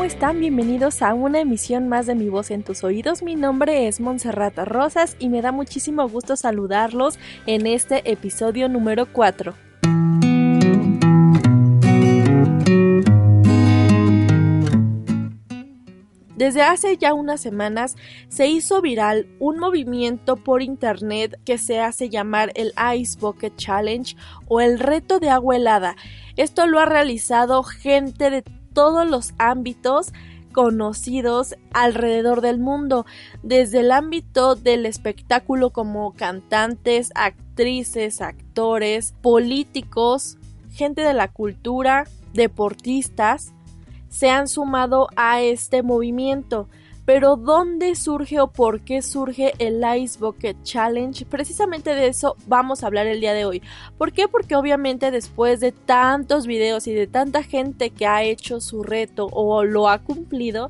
¿Cómo están? Bienvenidos a una emisión más de Mi Voz en tus Oídos. Mi nombre es Montserrat Rosas y me da muchísimo gusto saludarlos en este episodio número 4. Desde hace ya unas semanas se hizo viral un movimiento por internet que se hace llamar el Ice Bucket Challenge o el reto de agua helada. Esto lo ha realizado gente de todos los ámbitos conocidos alrededor del mundo, desde el ámbito del espectáculo como cantantes, actrices, actores, políticos, gente de la cultura, deportistas, se han sumado a este movimiento. Pero ¿dónde surge o por qué surge el Ice Bucket Challenge? Precisamente de eso vamos a hablar el día de hoy. ¿Por qué? Porque obviamente después de tantos videos y de tanta gente que ha hecho su reto o lo ha cumplido,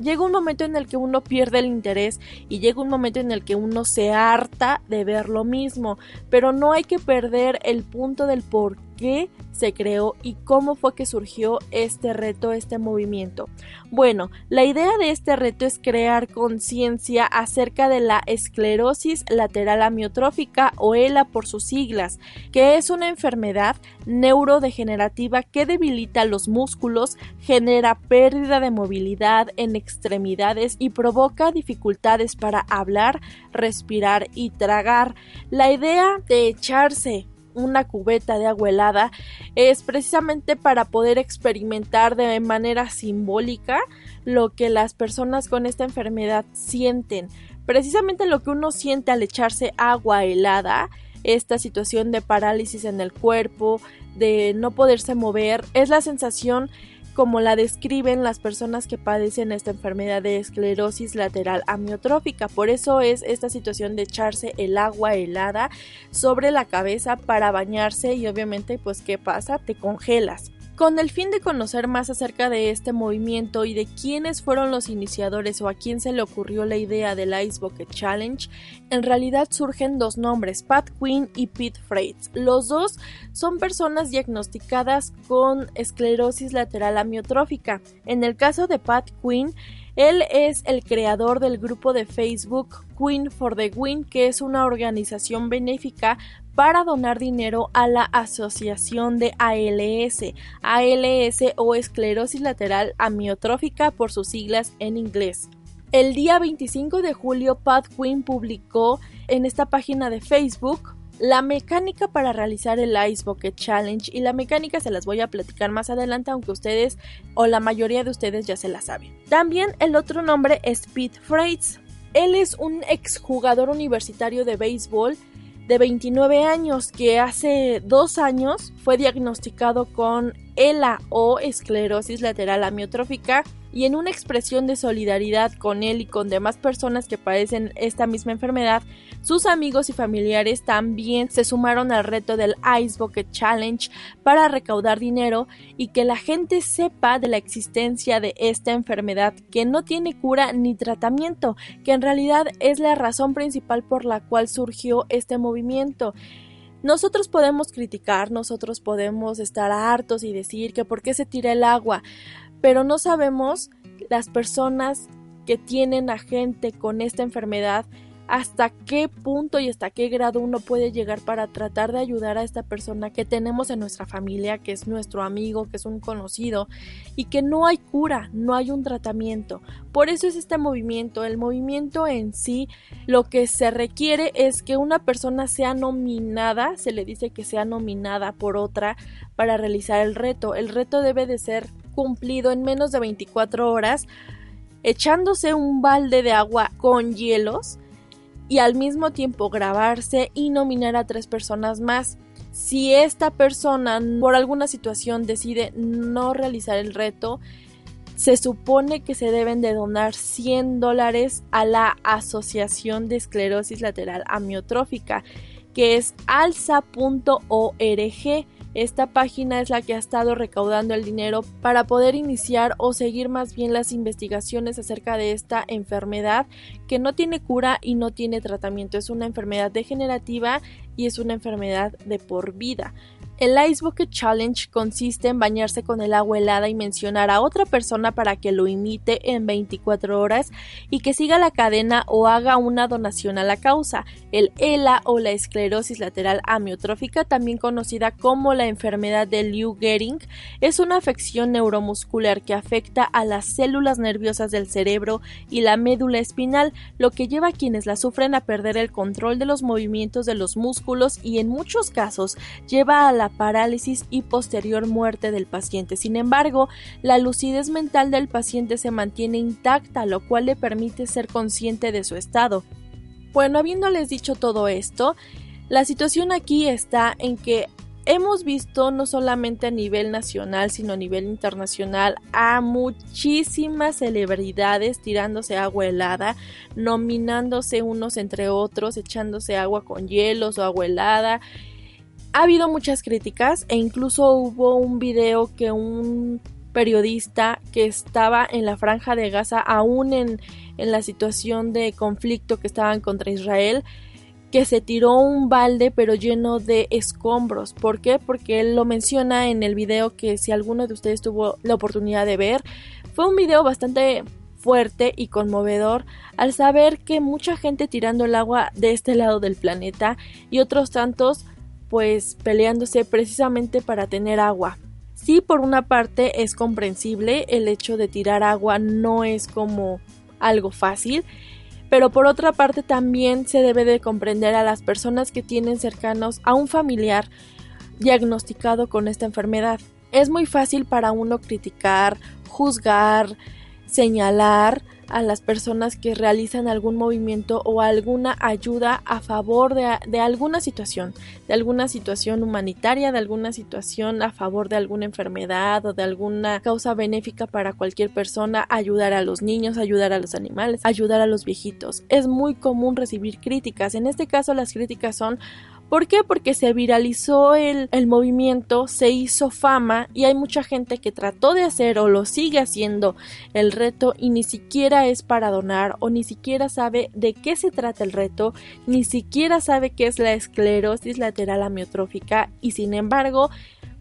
llega un momento en el que uno pierde el interés y llega un momento en el que uno se harta de ver lo mismo, pero no hay que perder el punto del por qué se creó y cómo fue que surgió este reto, este movimiento. Bueno, la idea de este reto es crear conciencia acerca de la esclerosis lateral amiotrófica o ELA por sus siglas, que es una enfermedad neurodegenerativa que debilita los músculos, genera pérdida de movilidad en extremidades y provoca dificultades para hablar, respirar y tragar. La idea de echarse una cubeta de agua helada es precisamente para poder experimentar de manera simbólica lo que las personas con esta enfermedad sienten. Precisamente lo que uno siente al echarse agua helada, esta situación de parálisis en el cuerpo, de no poderse mover, es la sensación como la describen las personas que padecen esta enfermedad de esclerosis lateral amiotrófica. Por eso es esta situación de echarse el agua helada sobre la cabeza para bañarse y obviamente pues ¿qué pasa? Te congelas. Con el fin de conocer más acerca de este movimiento y de quiénes fueron los iniciadores o a quién se le ocurrió la idea del Ice Bucket Challenge, en realidad surgen dos nombres, Pat Quinn y Pete Freites. Los dos son personas diagnosticadas con esclerosis lateral amiotrófica. En el caso de Pat Quinn, él es el creador del grupo de Facebook Queen for the Win, que es una organización benéfica para donar dinero a la asociación de ALS, ALS o esclerosis lateral amiotrófica por sus siglas en inglés. El día 25 de julio, Pat Quinn publicó en esta página de Facebook la mecánica para realizar el Ice Bucket Challenge y la mecánica se las voy a platicar más adelante aunque ustedes o la mayoría de ustedes ya se la saben. También el otro nombre es Pete Freites. Él es un exjugador universitario de béisbol de 29 años que hace dos años fue diagnosticado con ELA o esclerosis lateral amiotrófica y en una expresión de solidaridad con él y con demás personas que padecen esta misma enfermedad, sus amigos y familiares también se sumaron al reto del Ice Bucket Challenge para recaudar dinero y que la gente sepa de la existencia de esta enfermedad que no tiene cura ni tratamiento, que en realidad es la razón principal por la cual surgió este movimiento. Nosotros podemos criticar, nosotros podemos estar hartos y decir que por qué se tira el agua, pero no sabemos las personas que tienen a gente con esta enfermedad hasta qué punto y hasta qué grado uno puede llegar para tratar de ayudar a esta persona que tenemos en nuestra familia, que es nuestro amigo, que es un conocido y que no hay cura, no hay un tratamiento. Por eso es este movimiento. El movimiento en sí lo que se requiere es que una persona sea nominada, se le dice que sea nominada por otra para realizar el reto. El reto debe de ser cumplido en menos de 24 horas echándose un balde de agua con hielos y al mismo tiempo grabarse y nominar a tres personas más. Si esta persona por alguna situación decide no realizar el reto, se supone que se deben de donar 100 dólares a la Asociación de Esclerosis Lateral Amiotrófica, que es alza.org. Esta página es la que ha estado recaudando el dinero para poder iniciar o seguir más bien las investigaciones acerca de esta enfermedad que no tiene cura y no tiene tratamiento. Es una enfermedad degenerativa y es una enfermedad de por vida. El Ice Bucket Challenge consiste en bañarse con el agua helada y mencionar a otra persona para que lo imite en 24 horas y que siga la cadena o haga una donación a la causa. El ELA o la esclerosis lateral amiotrófica, también conocida como la enfermedad de Lou Gehrig, es una afección neuromuscular que afecta a las células nerviosas del cerebro y la médula espinal, lo que lleva a quienes la sufren a perder el control de los movimientos de los músculos y en muchos casos lleva a la parálisis y posterior muerte del paciente. Sin embargo, la lucidez mental del paciente se mantiene intacta, lo cual le permite ser consciente de su estado. Bueno, habiéndoles dicho todo esto, la situación aquí está en que hemos visto no solamente a nivel nacional, sino a nivel internacional a muchísimas celebridades tirándose agua helada, nominándose unos entre otros, echándose agua con hielos o agua helada ha habido muchas críticas e incluso hubo un video que un periodista que estaba en la franja de Gaza, aún en, en la situación de conflicto que estaban contra Israel, que se tiró un balde pero lleno de escombros. ¿Por qué? Porque él lo menciona en el video que si alguno de ustedes tuvo la oportunidad de ver, fue un video bastante fuerte y conmovedor al saber que mucha gente tirando el agua de este lado del planeta y otros tantos pues peleándose precisamente para tener agua. Sí, por una parte es comprensible, el hecho de tirar agua no es como algo fácil, pero por otra parte también se debe de comprender a las personas que tienen cercanos a un familiar diagnosticado con esta enfermedad. Es muy fácil para uno criticar, juzgar, señalar, a las personas que realizan algún movimiento o alguna ayuda a favor de, alguna situación, de alguna situación humanitaria, de alguna situación a favor de alguna enfermedad o de alguna causa benéfica para cualquier persona, ayudar a los niños, ayudar a los animales, ayudar a los viejitos. Es muy común recibir críticas. En este caso las críticas son ¿Por qué? Porque se viralizó el, el, movimiento, se hizo fama y hay mucha gente que trató de hacer o lo sigue haciendo el reto y ni siquiera es para donar o ni siquiera sabe de qué se trata el reto, ni siquiera sabe qué es la esclerosis lateral amiotrófica y sin embargo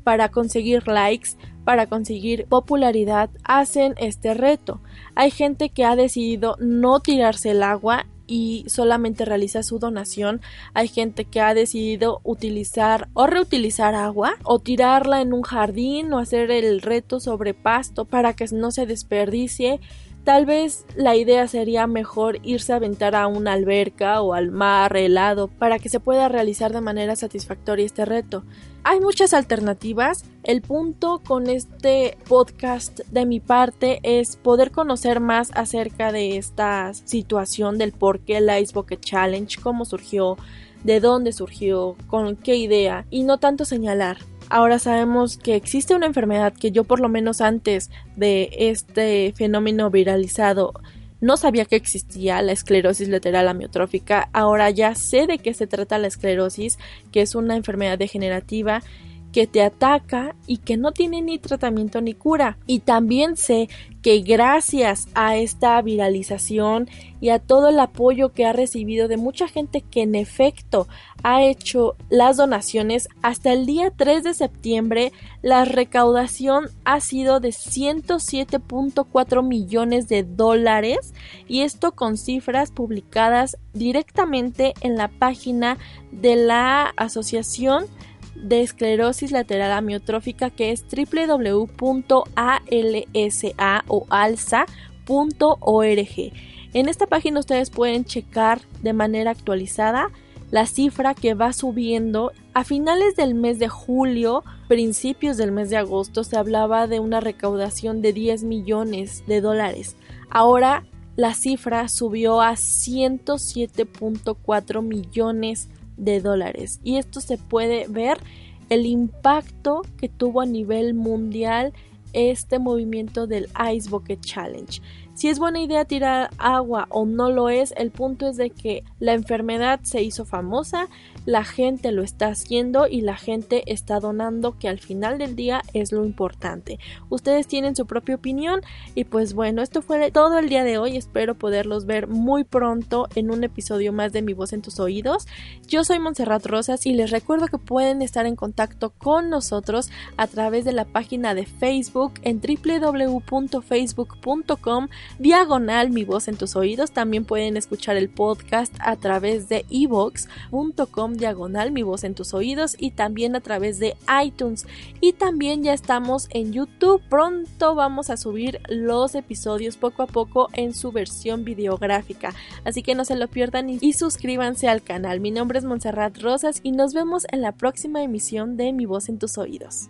para conseguir likes, para conseguir popularidad, hacen este reto. Hay gente que ha decidido no tirarse el agua y solamente realiza su donación. Hay gente que ha decidido utilizar o reutilizar agua o tirarla en un jardín o hacer el reto sobre pasto para que no se desperdicie. Tal vez la idea sería mejor irse a aventar a una alberca o al mar helado para que se pueda realizar de manera satisfactoria este reto. Hay muchas alternativas. El punto con este podcast de mi parte es poder conocer más acerca de esta situación del por qué el Ice Bucket Challenge, cómo surgió, de dónde surgió, con qué idea y no tanto señalar. Ahora sabemos que existe una enfermedad que yo por lo menos antes de este fenómeno viralizado no sabía que existía la esclerosis lateral amiotrófica. Ahora ya sé de qué se trata la esclerosis, que es una enfermedad degenerativa que te ataca y que no tiene ni tratamiento ni cura. Y también sé que gracias a esta viralización y a todo el apoyo que ha recibido de mucha gente que en efecto ha hecho las donaciones, hasta el día 3 de septiembre la recaudación ha sido de 107.4 millones de dólares y esto con cifras publicadas directamente en la página de la asociación de esclerosis lateral amiotrófica que es www.alsa o alza.org. En esta página ustedes pueden checar de manera actualizada la cifra que va subiendo. A finales del mes de julio, principios del mes de agosto, se hablaba de una recaudación de 10 millones de dólares. Ahora la cifra subió a 107.4 millones de dólares. Y esto se puede ver el impacto que tuvo a nivel mundial este movimiento del Ice Bucket Challenge. Si es buena idea tirar agua o no lo es, el punto es de que la enfermedad se hizo famosa, la gente lo está haciendo y la gente está donando, que al final del día es lo importante. Ustedes tienen su propia opinión y pues bueno, esto fue todo el día de hoy. Espero poderlos ver muy pronto en un episodio más de Mi voz en tus oídos. Yo soy Montserrat Rosas y les recuerdo que pueden estar en contacto con nosotros a través de la página de Facebook en www.facebook.com diagonal mi voz en tus oídos. También pueden escuchar el podcast a través de evox.com diagonal mi voz en tus oídos y también a través de iTunes. Y también ya estamos en YouTube. Pronto vamos a subir los episodios poco a poco en su versión videográfica. Así que no se lo pierdan y suscríbanse al canal. Mi nombre es Montserrat Rosas y nos vemos en la próxima emisión de Mi voz en tus oídos.